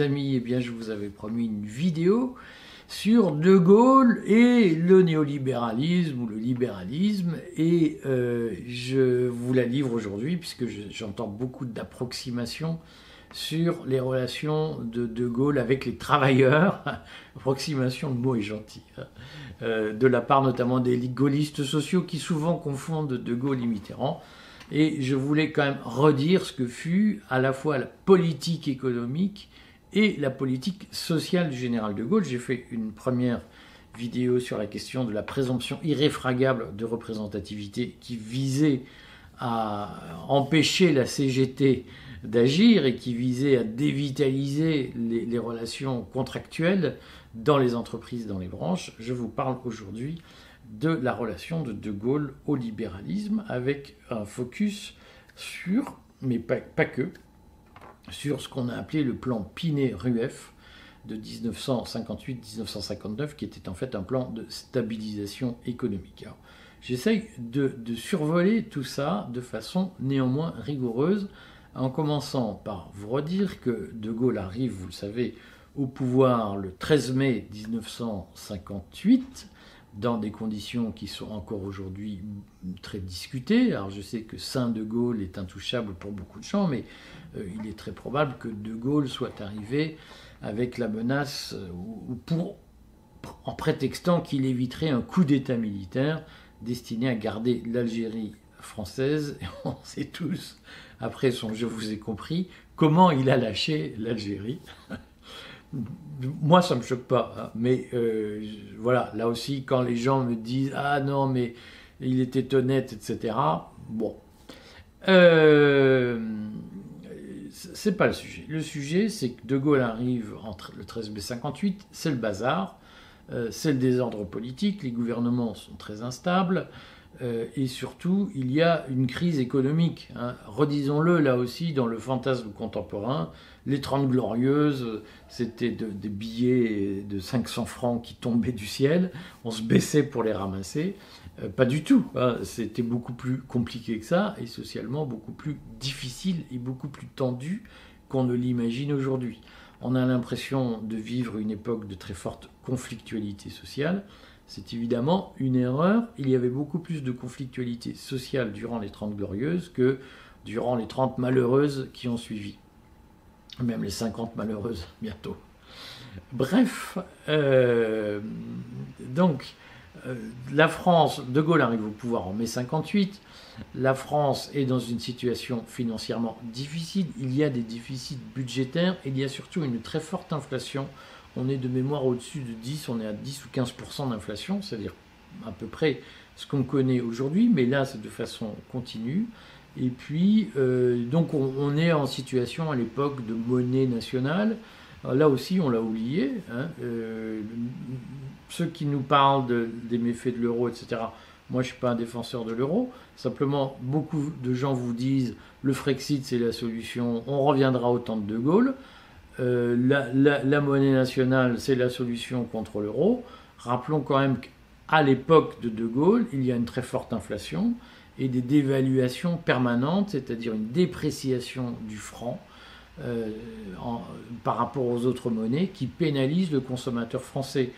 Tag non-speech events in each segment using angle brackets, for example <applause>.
Amis, eh bien je vous avais promis une vidéo sur De Gaulle et le néolibéralisme ou le libéralisme et euh, je vous la livre aujourd'hui puisque j'entends beaucoup d'approximations sur les relations de De Gaulle avec les travailleurs. <laughs> Approximation, le mot est gentil. Hein. Euh, de la part notamment des gaullistes sociaux qui souvent confondent De Gaulle et Mitterrand. Et je voulais quand même redire ce que fut à la fois la politique économique et la politique sociale du général de Gaulle. J'ai fait une première vidéo sur la question de la présomption irréfragable de représentativité qui visait à empêcher la CGT d'agir et qui visait à dévitaliser les, relations contractuelles dans les entreprises, dans les branches. Je vous parle aujourd'hui de la relation de De Gaulle au libéralisme avec un focus sur, mais pas, que, sur ce qu'on a appelé le plan Pinet-Rueff de 1958-1959, qui était en fait un plan de stabilisation économique. J'essaye de, de, survoler tout ça de façon néanmoins rigoureuse, en commençant par vous redire que De Gaulle arrive, vous le savez, au pouvoir le 13 mai 1958 dans des conditions qui sont encore aujourd'hui très discutées. Alors je sais que Saint de Gaulle est intouchable pour beaucoup de gens, mais euh, il est très probable que De Gaulle soit arrivé avec la menace, euh, ou en prétextant qu'il éviterait un coup d'État militaire destiné à garder l'Algérie française. <laughs> On sait tous, après son Je vous ai compris, comment il a lâché l'Algérie <laughs> moi, ça me choque pas. Hein. Mais euh, voilà, là aussi, quand les gens me disent Ah non, mais il était honnête, etc. Bon. Euh, c'est pas le sujet. Le sujet, c'est que De Gaulle arrive entre le 13 mai 58, c'est le bazar, euh, c'est le désordre politique, les gouvernements sont très instables. Euh, et surtout, il y a une crise économique. Hein. Redisons-le là aussi dans le fantasme contemporain. Les Trente Glorieuses, c'était des billets de 500 francs qui tombaient du ciel. On se baissait pour les ramasser. Euh, pas du tout. Hein. C'était beaucoup plus compliqué que ça et socialement beaucoup plus difficile et beaucoup plus tendu qu'on ne l'imagine aujourd'hui. On a l'impression de vivre une époque de très forte conflictualité sociale. C'est évidemment une erreur. Il y avait beaucoup plus de conflictualité sociale durant les Trente Glorieuses que durant les Trente Malheureuses qui ont suivi. Même les 50 Malheureuses bientôt. Bref, euh, donc euh, la France, De Gaulle arrive au pouvoir en mai 58. La France est dans une situation financièrement difficile. Il y a des déficits budgétaires. Il y a surtout une très forte inflation on est de mémoire au-dessus de 10, on est à 10 ou 15% d'inflation, c'est-à-dire à peu près ce qu'on connaît aujourd'hui, mais là c'est de façon continue. Et puis, euh, donc on, est en situation à l'époque de monnaie nationale. là aussi, on l'a oublié. Hein, euh, ceux qui nous parlent des méfaits de l'euro, etc., moi je ne suis pas un défenseur de l'euro. Simplement, beaucoup de gens vous disent le Frexit c'est la solution, on reviendra au temps de De Gaulle. Euh, la, monnaie nationale, c'est la solution contre l'euro. Rappelons quand même qu'à l'époque de De Gaulle, il y a une très forte inflation et des dévaluations permanentes, c'est-à-dire une dépréciation du franc euh, par rapport aux autres monnaies qui pénalisent le consommateur français.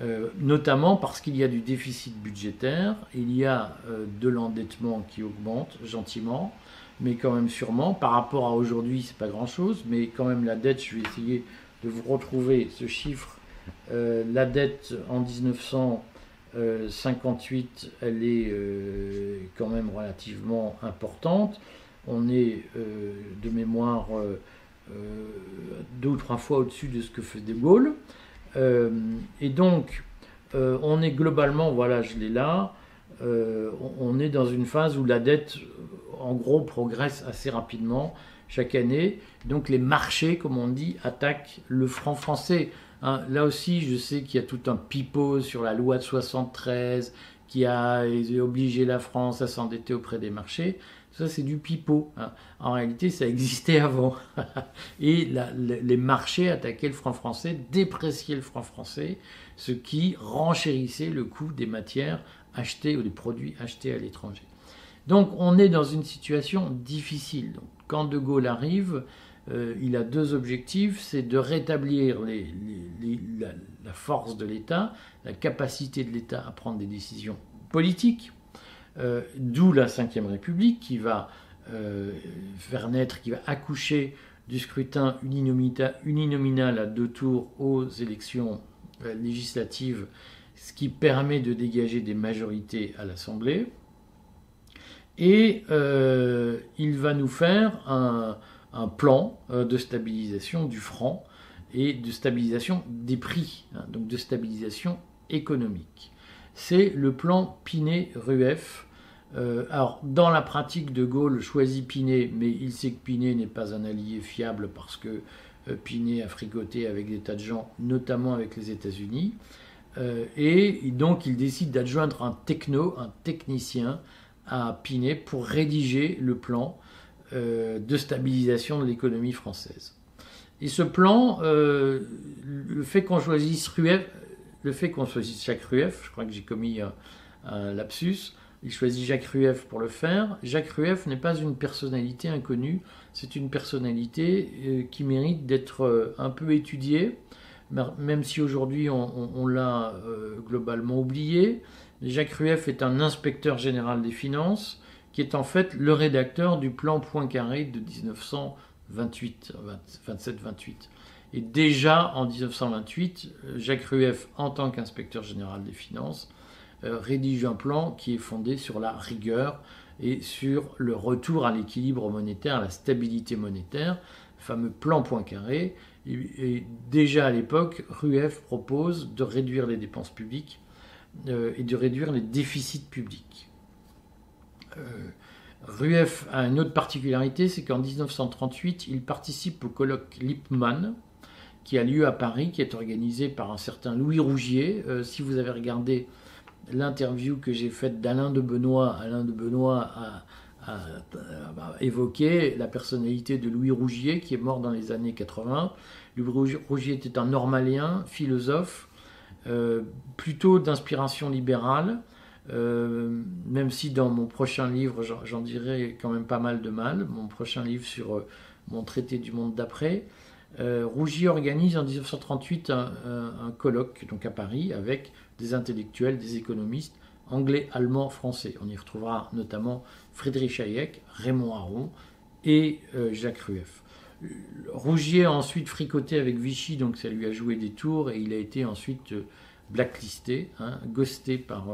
Euh, notamment parce qu'il y a du déficit budgétaire, il y a de l'endettement qui augmente gentiment, mais quand même sûrement. Par rapport à aujourd'hui, c'est pas grand-chose, mais quand même la dette, je vais essayer de vous retrouver ce chiffre. Euh, la dette en 1958, elle est euh, quand même relativement importante. On est euh, de mémoire deux ou trois fois au-dessus de ce que fait De Gaulle. et donc, on est globalement, voilà, je l'ai là, on est dans une phase où la dette en gros, progresse assez rapidement chaque année. Donc les marchés, comme on dit, attaquent le franc français. Hein, là aussi, je sais qu'il y a tout un pipeau sur la loi de 73 qui a obligé la France à s'endetter auprès des marchés. Ça, c'est du pipeau. Hein. En réalité, ça existait <laughs> avant. Et les marchés attaquaient le franc français, dépréciaient le franc français, ce qui renchérissait le coût des matières achetées ou des produits achetés à l'étranger. Donc on est dans une situation difficile. quand De Gaulle arrive, euh, il a deux objectifs, c'est de rétablir la, force de l'État, la capacité de l'État à prendre des décisions politiques, euh, d'où la Ve République qui va euh, faire naître, qui va accoucher du scrutin uninominal à deux tours aux élections législatives, ce qui permet de dégager des majorités à l'Assemblée. Et il va nous faire un, plan euh, de stabilisation du franc et de stabilisation des prix, hein, donc de stabilisation économique. C'est le plan Pinet-Rueff. Euh, alors, dans la pratique, De Gaulle choisit Pinet, mais il sait que Pinet n'est pas un allié fiable parce que euh, Pinet a fricoté avec des tas de gens, notamment avec les États-Unis. Et donc, il décide d'adjoindre un techno, un technicien, à Pinet pour rédiger le plan euh, de stabilisation de l'économie française. Et ce plan, euh, le fait qu'on choisisse Rueff, le fait qu'on choisisse Jacques Rueff, je crois que j'ai commis un, lapsus, il choisit Jacques Rueff pour le faire. Jacques Rueff n'est pas une personnalité inconnue, c'est une personnalité euh, qui mérite d'être un peu étudiée, même si aujourd'hui on, l'a globalement oublié. Jacques Rueff est un inspecteur général des finances qui est en fait le rédacteur du plan Poincaré de 1928, 27-28. Et déjà en 1928, Jacques Rueff, en tant qu'inspecteur général des finances, euh, rédige un plan qui est fondé sur la rigueur et sur le retour à l'équilibre monétaire, à la stabilité monétaire, fameux plan Poincaré. Et, déjà à l'époque, Rueff propose de réduire les dépenses publiques euh, et de réduire les déficits publics. Euh, Rueff a une autre particularité, c'est qu'en 1938, il participe au colloque Lippmann, qui a lieu à Paris, qui est organisé par un certain Louis Rougier. Euh, si vous avez regardé l'interview que j'ai faite d'Alain de Benoît, Alain de Benoît a, évoqué la personnalité de Louis Rougier, qui est mort dans les années 80. Louis Rougier était un normalien, philosophe, euh, plutôt d'inspiration libérale, euh, même si dans mon prochain livre, j'en dirai quand même pas mal de mal, mon prochain livre sur euh, mon traité du monde d'après, euh, Rougier organise en 1938 un, colloque donc à Paris avec des intellectuels, des économistes anglais, allemands, français. On y retrouvera notamment Friedrich Hayek, Raymond Aron et Jacques Rueff. Rougier a ensuite fricoté avec Vichy, donc ça lui a joué des tours et il a été ensuite blacklisté, hein, ghosté par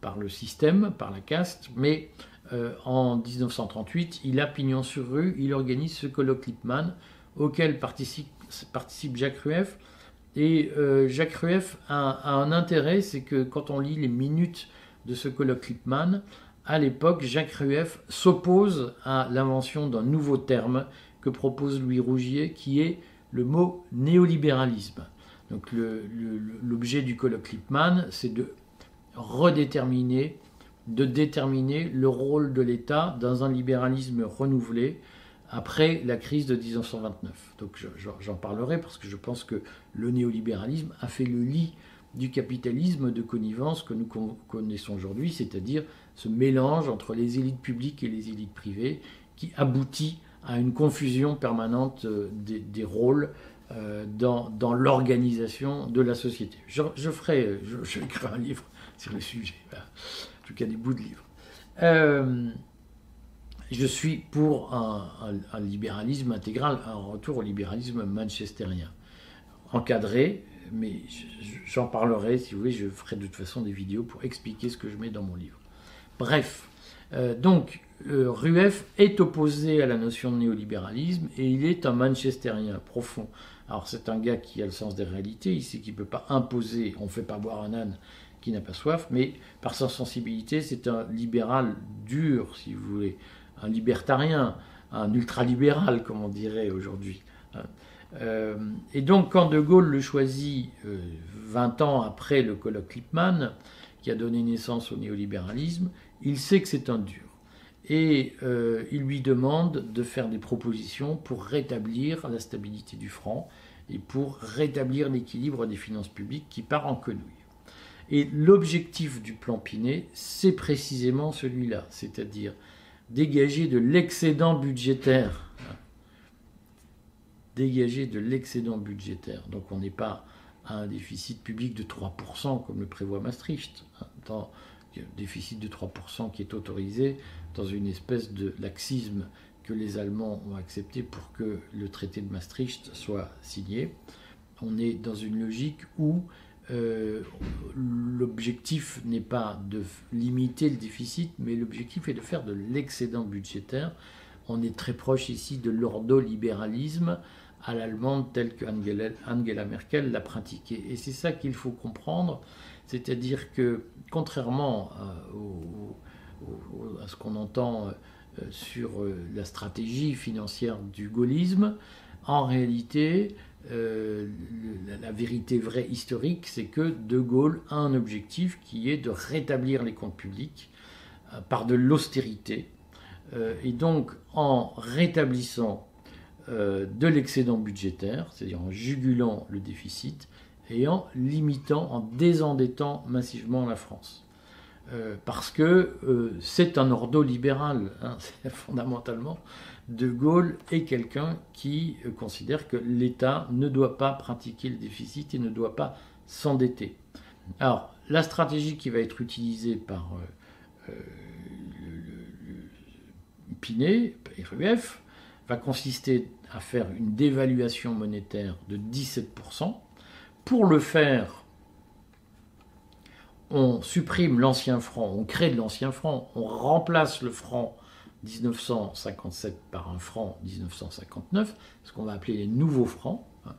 par le système, par la caste, mais euh, en 1938, il a pignon sur rue, il organise ce colloque Lippmann auquel participe, participe Jacques Rueff. Et euh, Jacques Rueff a, un intérêt, c'est que quand on lit les minutes de ce colloque Lippmann, à l'époque, Jacques Rueff s'oppose à l'invention d'un nouveau terme que propose Louis Rougier, qui est le mot néolibéralisme. Donc l'objet du colloque Lippmann, c'est de redéterminer, de déterminer le rôle de l'État dans un libéralisme renouvelé après la crise de 1929. Donc j'en parlerai parce que je pense que le néolibéralisme a fait le lit du capitalisme de connivence que nous connaissons aujourd'hui, c'est-à-dire ce mélange entre les élites publiques et les élites privées qui aboutit à une confusion permanente euh, des, rôles euh, dans, l'organisation de la société. Je, ferai, je, je un livre sur le sujet. En tout cas, des bouts de livres. Euh, je suis pour un, libéralisme intégral, un retour au libéralisme manchestérien. Encadré, mais j'en parlerai, si vous voulez, je ferai de toute façon des vidéos pour expliquer ce que je mets dans mon livre. Bref, euh, donc euh, Rueff est opposé à la notion de néolibéralisme et il est un manchestérien profond. Alors c'est un gars qui a le sens des réalités, il sait qu'il ne peut pas imposer, on ne fait pas boire un âne qui n'a pas soif, mais par sa sensibilité, c'est un libéral dur, si vous voulez, un libertarien, un ultralibéral, comme on dirait aujourd'hui. Euh, et donc, quand De Gaulle le choisit 20 euh, ans après le colloque Lippmann, qui a donné naissance au néolibéralisme, il sait que c'est un dur. Et euh, il lui demande de faire des propositions pour rétablir la stabilité du franc et pour rétablir l'équilibre des finances publiques qui part en quenouille. Et l'objectif du plan Pinet, c'est précisément celui-là, c'est-à-dire dégager de l'excédent budgétaire dégager de l'excédent budgétaire. Donc on n'est pas à un déficit public de 3% comme le prévoit Maastricht, hein, un déficit de 3% qui est autorisé dans une espèce de laxisme que les Allemands ont accepté pour que le traité de Maastricht soit signé. On est dans une logique où euh, l'objectif n'est pas de limiter le déficit, mais l'objectif est de faire de l'excédent budgétaire. On est très proche ici de l'ordolibéralisme à l'allemande tel que Angela Merkel l'a pratiqué. Et c'est ça qu'il faut comprendre, c'est-à-dire que contrairement à, à ce qu'on entend euh, sur euh, la stratégie financière du gaullisme, en réalité, euh, la, vérité vraie historique, c'est que De Gaulle a un objectif qui est de rétablir les comptes publics euh, par de l'austérité. Euh, et donc, en rétablissant de l'excédent budgétaire, c'est-à-dire en jugulant le déficit, et en limitant, en désendettant massivement la France. parce que c'est un ordo libéral, hein, <laughs> fondamentalement. De Gaulle est quelqu'un qui euh, considère que l'État ne doit pas pratiquer le déficit et ne doit pas s'endetter. Alors, la stratégie qui va être utilisée par euh, euh, le, Pinet, RUF, va consister à faire une dévaluation monétaire de 17%. Pour le faire, on supprime l'ancien franc, on crée de l'ancien franc, on remplace le franc 1957 par un franc 1959, ce qu'on va appeler les nouveaux francs, hein,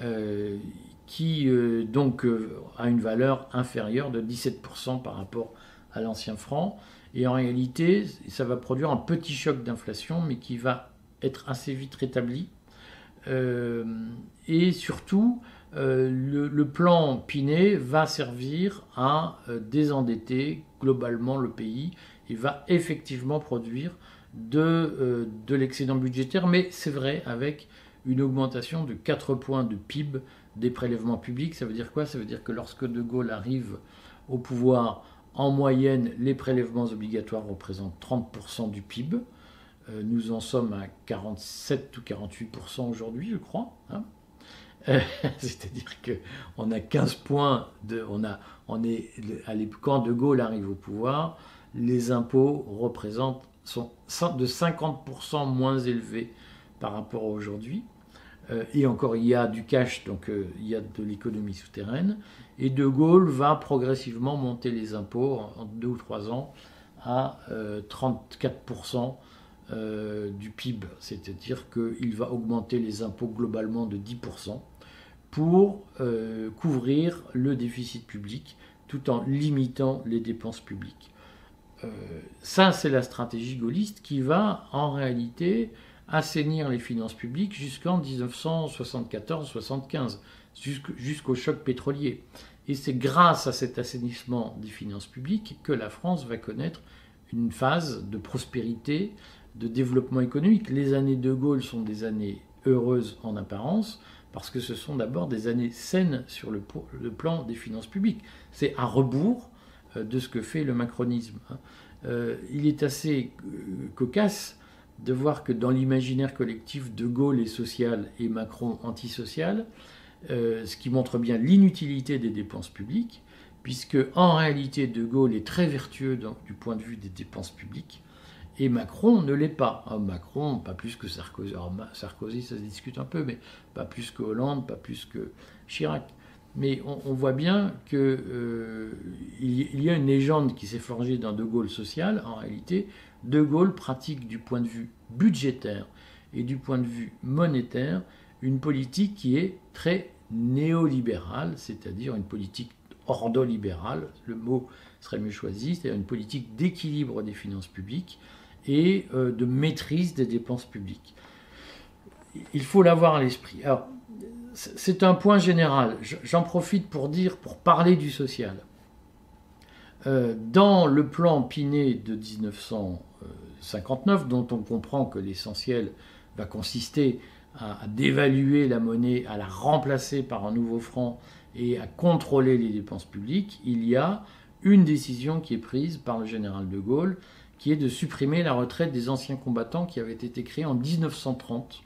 euh, qui euh, donc euh, a une valeur inférieure de 17% par rapport à l'ancien franc. Et en réalité, ça va produire un petit choc d'inflation, mais qui va être assez vite rétabli. et surtout, le, le, plan Pinet va servir à désendetter globalement le pays il va effectivement produire de, euh, de l'excédent budgétaire, mais c'est vrai, avec une augmentation de 4 points de PIB des prélèvements publics. Ça veut dire quoi? Ça veut dire que lorsque De Gaulle arrive au pouvoir, en moyenne, les prélèvements obligatoires représentent 30% du PIB. Euh, nous en sommes à 47 ou 48% aujourd'hui, je crois. Hein. Euh, <laughs> c'est-à-dire qu'on a 15 points de. On, a, on est, quand De Gaulle arrive au pouvoir, les impôts représentent, sont de 50% moins élevés par rapport à aujourd'hui. Euh, et encore, il y a du cash, donc il y a de l'économie souterraine. Et De Gaulle va progressivement monter les impôts en, deux ou trois ans à 34% euh, du PIB. C'est-à-dire qu'il va augmenter les impôts globalement de 10% pour couvrir le déficit public tout en limitant les dépenses publiques. Euh, ça, c'est la stratégie gaulliste qui va en réalité assainir les finances publiques jusqu'en 1974-75, jusqu'au choc pétrolier. Et c'est grâce à cet assainissement des finances publiques que la France va connaître une phase de prospérité, de développement économique. Les années de Gaulle sont des années heureuses en apparence, parce que ce sont d'abord des années saines sur le, plan des finances publiques. C'est à rebours euh, de ce que fait le macronisme. Hein. Euh, il est assez euh, cocasse de voir que dans l'imaginaire collectif, De Gaulle est social et Macron antisocial, ce qui montre bien l'inutilité des dépenses publiques, puisque en réalité De Gaulle est très vertueux du point de vue des dépenses publiques, et Macron ne l'est pas. Ah, Macron, pas plus que Sarkozy. Sarkozy, ça se discute un peu, mais pas plus que Hollande, pas plus que Chirac. Mais on, voit bien qu'il euh, y a une légende qui s'est forgée dans De Gaulle social. En réalité, De Gaulle pratique du point de vue budgétaire et du point de vue monétaire une politique qui est très néolibérale, c'est-à-dire une politique ordolibérale, le mot serait mieux choisi, c'est-à-dire une politique d'équilibre des finances publiques et euh, de maîtrise des dépenses publiques. Il faut l'avoir à l'esprit. Alors, c'est un point général. J'en profite pour dire, pour parler du social. Euh, dans le plan Pinet de 1959, dont on comprend que l'essentiel va consister à, dévaluer la monnaie, à la remplacer par un nouveau franc et à contrôler les dépenses publiques, il y a une décision qui est prise par le général de Gaulle, qui est de supprimer la retraite des anciens combattants qui avait été créée en 1930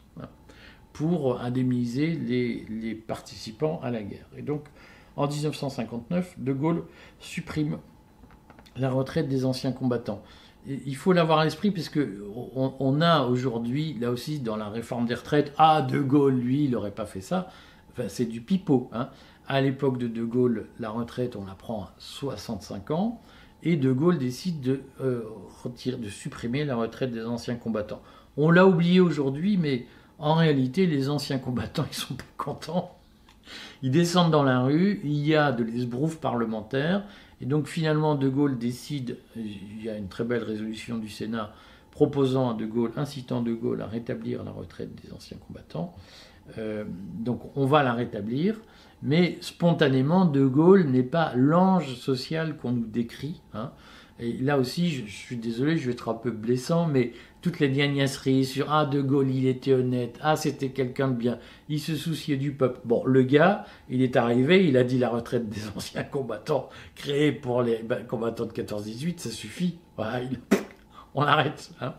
pour indemniser les, participants à la guerre. Et donc, en 1959, De Gaulle supprime la retraite des anciens combattants. il faut l'avoir à l'esprit puisque on, a aujourd'hui, là aussi, dans la réforme des retraites, ah, De Gaulle, lui, il n'aurait pas fait ça. Enfin, c'est du pipeau. Hein. À l'époque de De Gaulle, la retraite, on la prend à 65 ans. Et De Gaulle décide de, euh, de supprimer la retraite des anciens combattants. On l'a oublié aujourd'hui, mais en réalité, les anciens combattants, <laughs> ils sont pas contents. Ils descendent dans la rue, il y a de l'esbrouf parlementaire, et donc finalement De Gaulle décide, il y a une très belle résolution du Sénat proposant à De Gaulle, incitant De Gaulle à rétablir la retraite des anciens combattants. Euh, donc on va la rétablir, mais spontanément De Gaulle n'est pas l'ange social qu'on nous décrit. Hein. Et là aussi, je, suis désolé, je vais être un peu blessant, mais toutes les gnagnaceries sur Ah, De Gaulle, il était honnête, Ah, c'était quelqu'un de bien, il se souciait du peuple. Bon, le gars, il est arrivé, il a dit la retraite des <laughs> anciens combattants créés pour les ben, combattants de 14-18, ça suffit. Voilà, on arrête. Hein.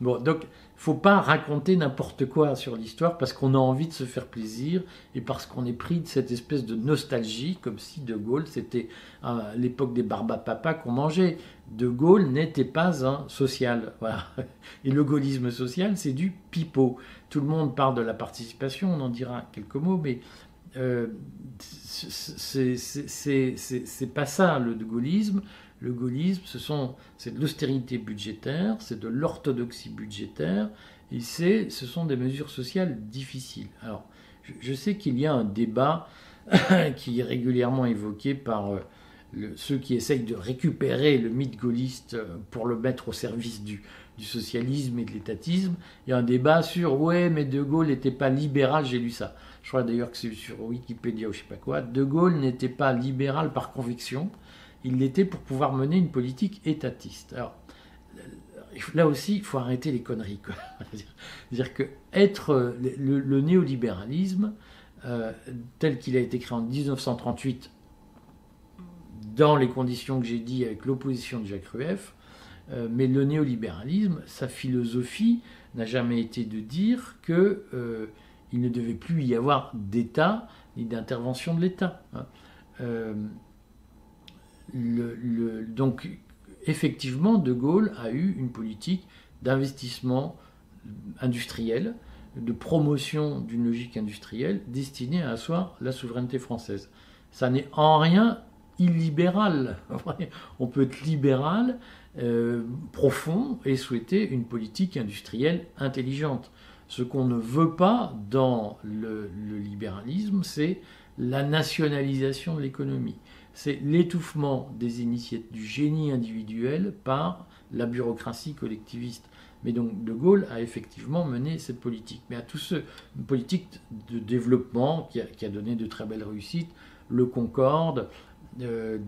Bon, donc faut pas raconter n'importe quoi sur l'histoire parce qu'on a envie de se faire plaisir et parce qu'on est pris de cette espèce de nostalgie, comme si De Gaulle, c'était à l'époque des barbapapas qu'on mangeait. De Gaulle n'était pas un social. <laughs> Et le gaullisme social, c'est du pipeau. Tout le monde parle de la participation, on en dira quelques mots, mais euh, c'est pas ça le gaullisme. Le gaullisme, c'est de l'austérité budgétaire, c'est de l'orthodoxie budgétaire, et ce sont des mesures sociales difficiles. Alors, je, sais qu'il y a un débat <laughs> qui est régulièrement évoqué par euh, ceux qui essayent de récupérer le mythe gaulliste euh, pour le mettre au service du, socialisme et de l'étatisme. Il y a un débat sur ouais, mais De Gaulle n'était pas libéral, j'ai lu ça. Je crois d'ailleurs que c'est sur Wikipédia ou je sais pas quoi. De Gaulle n'était pas libéral par conviction, il l'était pour pouvoir mener une politique étatiste. Alors, là aussi, il faut arrêter les conneries. <laughs> C'est-à-dire que être le, néolibéralisme, euh, tel qu'il a été créé en 1938, dans les conditions que j'ai dit avec l'opposition de Jacques Rueff, euh, mais le néolibéralisme, sa philosophie n'a jamais été de dire qu'il euh, ne devait plus y avoir d'État ni d'intervention de l'État. Hein donc, effectivement, De Gaulle a eu une politique d'investissement industriel, de promotion d'une logique industrielle destinée à asseoir la souveraineté française. Ça n'est en rien illibéral. <laughs> On peut être libéral, euh, profond, et souhaiter une politique industrielle intelligente. Ce qu'on ne veut pas dans le libéralisme, c'est la nationalisation de l'économie c'est l'étouffement des initiatives du génie individuel par la bureaucratie collectiviste. Mais donc De Gaulle a effectivement mené cette politique. Mais à tout ce une politique de développement qui a, donné de très belles réussites, le Concorde, euh,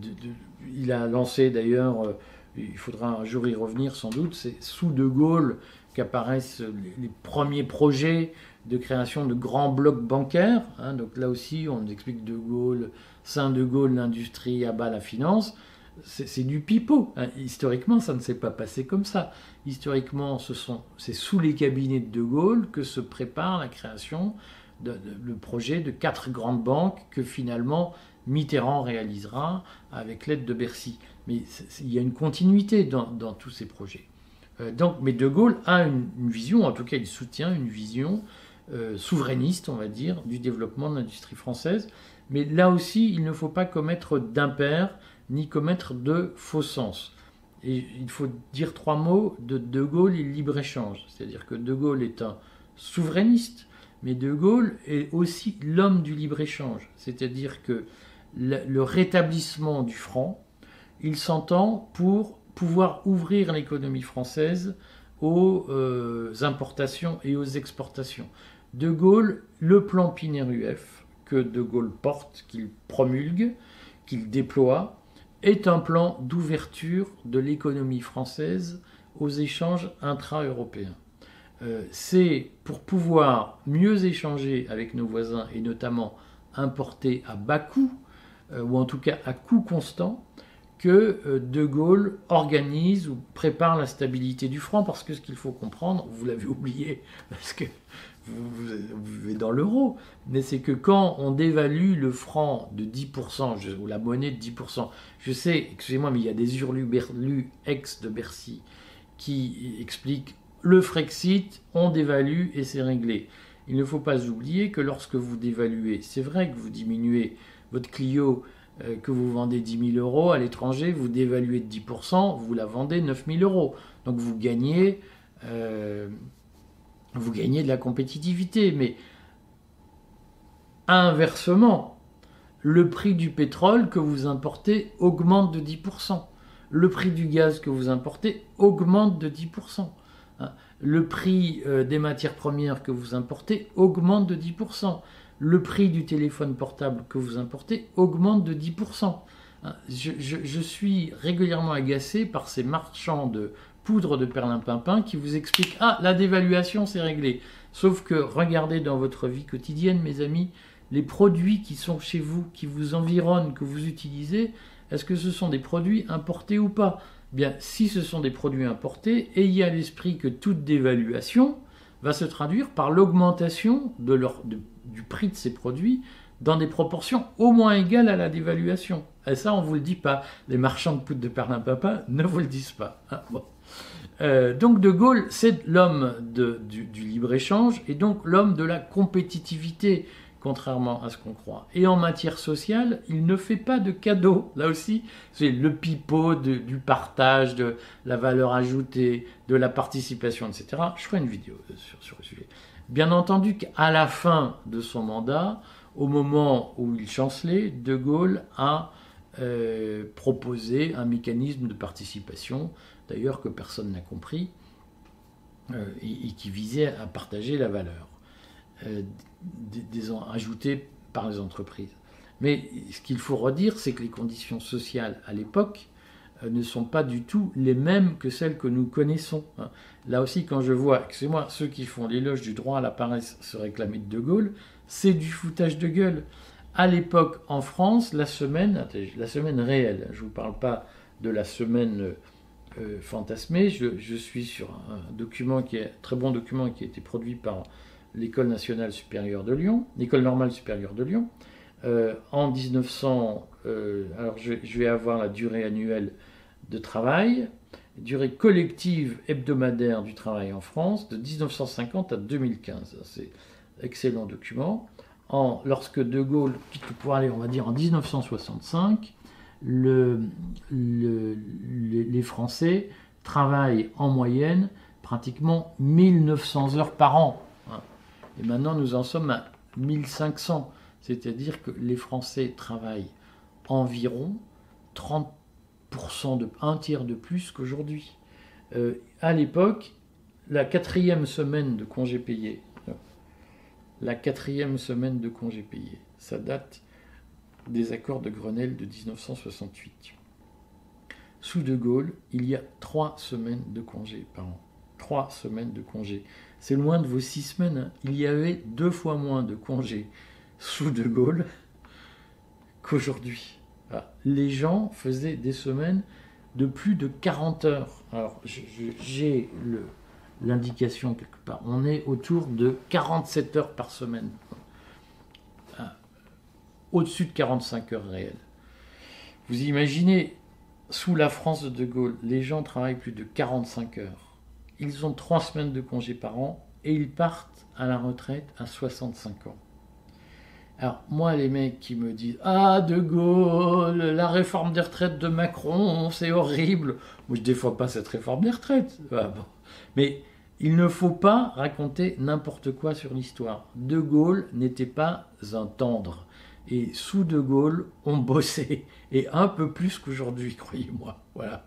il a lancé d'ailleurs, euh, il faudra un jour y revenir sans doute, c'est sous De Gaulle qu'apparaissent les, premiers projets de création de grands blocs bancaires. Hein. donc là aussi, on explique De Gaulle Saint-De Gaulle, l'industrie, à bas la finance, c'est du pipeau. Hein. Historiquement, ça ne s'est pas passé comme ça. Historiquement, c'est sous les cabinets de De Gaulle que se prépare la création, de, le projet de quatre grandes banques que finalement Mitterrand réalisera avec l'aide de Bercy. Mais il y a une continuité dans, tous ces projets. Euh, mais De Gaulle a une, vision, en tout cas il soutient une vision euh, souverainiste, on va dire, du développement de l'industrie française. Mais là aussi, il ne faut pas commettre d'impair ni commettre de faux sens. Et il faut dire trois mots de De Gaulle et libre-échange. C'est-à-dire que De Gaulle est un souverainiste, mais De Gaulle est aussi l'homme du libre-échange. C'est-à-dire que le rétablissement du franc, il s'entend pour pouvoir ouvrir l'économie française aux euh, importations et aux exportations. De Gaulle, le plan Pinet-Rueff, que De Gaulle porte, qu'il promulgue, qu'il déploie, est un plan d'ouverture de l'économie française aux échanges intra-européens. Euh, c'est pour pouvoir mieux échanger avec nos voisins et notamment importer à bas coût, euh, ou en tout cas à coût constant, que euh, De Gaulle organise ou prépare la stabilité du franc, parce que ce qu'il faut comprendre, vous l'avez <laughs> oublié, parce que vous, vivez dans l'euro, mais c'est que quand on dévalue le franc de 10%, ou la monnaie de 10%, je sais, excusez-moi, mais il y a des hurlus ex de Bercy qui expliquent le Frexit, on dévalue et c'est réglé. Il ne faut pas oublier que lorsque vous dévaluez, c'est vrai que vous diminuez votre Clio que vous vendez 10 000 euros à l'étranger, vous dévaluez de 10%, vous la vendez 9 000 euros. Donc vous gagnez, euh, vous gagnez de la compétitivité. Mais inversement, le prix du pétrole que vous importez augmente de 10%. Le prix du gaz que vous importez augmente de 10% le prix euh, des matières premières que vous importez augmente de 10%. Le prix du téléphone portable que vous importez augmente de 10%. Hein, je, suis régulièrement agacé par ces marchands de poudre de perlimpinpin qui vous expliquent Ah, la dévaluation, c'est réglé. Sauf que regardez dans votre vie quotidienne, mes amis, les produits qui sont chez vous, qui vous environnent, que vous utilisez, est-ce que ce sont des produits importés ou pas? Bien, si ce sont des produits importés, ayez à l'esprit que toute dévaluation va se traduire par l'augmentation de du prix de ces produits dans des proportions au moins égales à la dévaluation. Et ça, on ne vous le dit pas. Les marchands de poudre de Perlin-Papa ne vous le disent pas. Hein, euh, donc De Gaulle, c'est l'homme du, libre-échange et donc l'homme de la compétitivité contrairement à ce qu'on croit. Et en matière sociale, il ne fait pas de cadeaux. Là aussi, c'est le pipeau du partage, de la valeur ajoutée, de la participation, etc. Je ferai une vidéo sur, le sujet. Bien entendu qu'à la fin de son mandat, au moment où il chancelait, De Gaulle a euh, proposé un mécanisme de participation, d'ailleurs que personne n'a compris, euh, et qui visait à partager la valeur. Euh, des, ajoutés par les entreprises. Mais ce qu'il faut redire, c'est que les conditions sociales à l'époque ne sont pas du tout les mêmes que celles que nous connaissons. Hein. Là aussi, quand je vois, excusez-moi, ceux qui font l'éloge du droit à la paresse se réclamer de De Gaulle, c'est du foutage de gueule. À l'époque, en France, la semaine, la semaine réelle, je ne vous parle pas de la semaine euh, fantasmée, je, je, suis sur un document qui est un très bon document qui a été produit par l'école nationale supérieure de Lyon, l'école normale supérieure de Lyon. Euh, en 1900, euh, alors je, vais avoir la durée annuelle de travail, durée collective hebdomadaire du travail en France de 1950 à 2015. C'est excellent document. En, lorsque De Gaulle quitte le pouvoir, on va dire en 1965, le, les Français travaillent en moyenne pratiquement 1900 heures par an. Et maintenant, nous en sommes à 1500. C'est-à-dire que les Français travaillent environ 30%, de, un tiers de plus qu'aujourd'hui. Euh, à l'époque, la quatrième semaine de congé payé, la quatrième semaine de congé payé, ça date des accords de Grenelle de 1968. Sous De Gaulle, il y a trois semaines de congé par an. Trois semaines de congé c'est loin de vos six semaines. Il y avait deux fois moins de congés sous De Gaulle qu'aujourd'hui. Ah, les gens faisaient des semaines de plus de 40 heures. Alors, j'ai l'indication quelque part. On est autour de 47 heures par semaine. Ah, au-dessus de 45 heures réelles. Vous imaginez, sous la France de De Gaulle, les gens travaillent plus de 45 heures ils ont trois semaines de congé par an et ils partent à la retraite à 65 ans. Alors, moi, les mecs qui me disent Ah, De Gaulle, la réforme des retraites de Macron, c'est horrible. Moi, je défends pas cette réforme des retraites. Ah, Mais il ne faut pas raconter n'importe quoi sur l'histoire. De Gaulle n'était pas un tendre. Et sous De Gaulle, on bossait. Et un peu plus qu'aujourd'hui, croyez-moi. Voilà.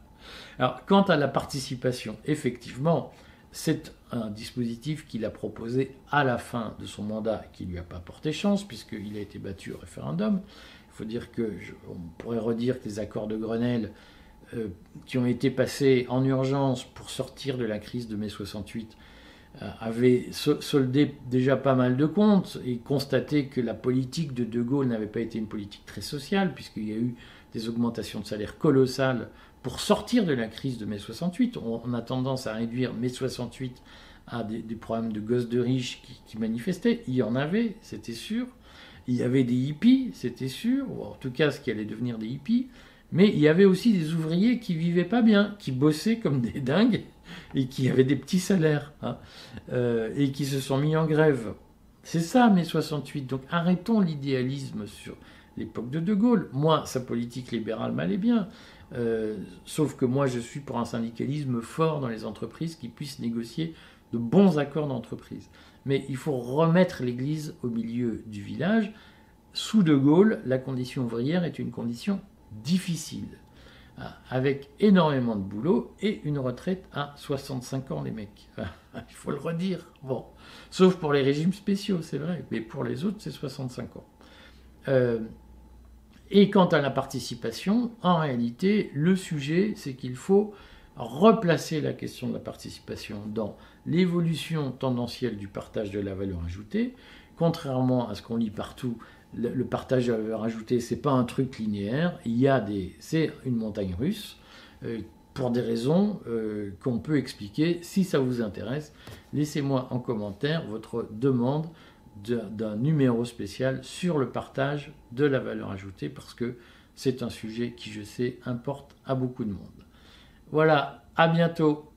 Alors, quant à la participation, effectivement, c'est un dispositif qu'il a proposé à la fin de son mandat qui ne lui a pas porté chance, puisqu'il a été battu au référendum. Il faut dire que, on pourrait redire que les accords de Grenelle, euh, qui ont été passés en urgence pour sortir de la crise de mai 68, euh, avaient soldé déjà pas mal de comptes et constaté que la politique de De Gaulle n'avait pas été une politique très sociale, puisqu'il y a eu des augmentations de salaire colossales pour sortir de la crise de mai 68. On, a tendance à réduire mai 68 à des, problèmes de gosses de riches qui, manifestaient. Il y en avait, c'était sûr. Il y avait des hippies, c'était sûr, ou en tout cas ce qui allait devenir des hippies. Mais il y avait aussi des ouvriers qui vivaient pas bien, qui bossaient comme des <laughs> dingues et qui avaient des petits salaires hein, euh, et qui se sont mis en grève. C'est ça, mai 68. Donc arrêtons l'idéalisme sur l'époque de De Gaulle. Moi, sa politique libérale m'allait bien. Euh, sauf que moi, je suis pour un syndicalisme fort dans les entreprises qui puissent négocier de bons accords d'entreprise. Mais il faut remettre l'Église au milieu du village. Sous De Gaulle, la condition ouvrière est une condition difficile, hein, avec énormément de boulot et une retraite à 65 ans, les mecs. <laughs> il faut le redire. Bon, sauf pour les régimes spéciaux, c'est vrai, mais pour les autres, c'est 65 ans. Euh, et quant à la participation, en réalité, le sujet, c'est qu'il faut replacer la question de la participation dans l'évolution tendancielle du partage de la valeur ajoutée. Contrairement à ce qu'on lit partout, le, partage de la valeur ajoutée, c'est pas un truc linéaire. Il y a des, c'est une montagne russe. Euh, pour des raisons euh, qu'on peut expliquer. Si ça vous intéresse, laissez-moi en commentaire votre demande d'un numéro spécial sur le partage de la valeur ajoutée parce que c'est un sujet qui, je sais, importe à beaucoup de monde. Voilà, à bientôt.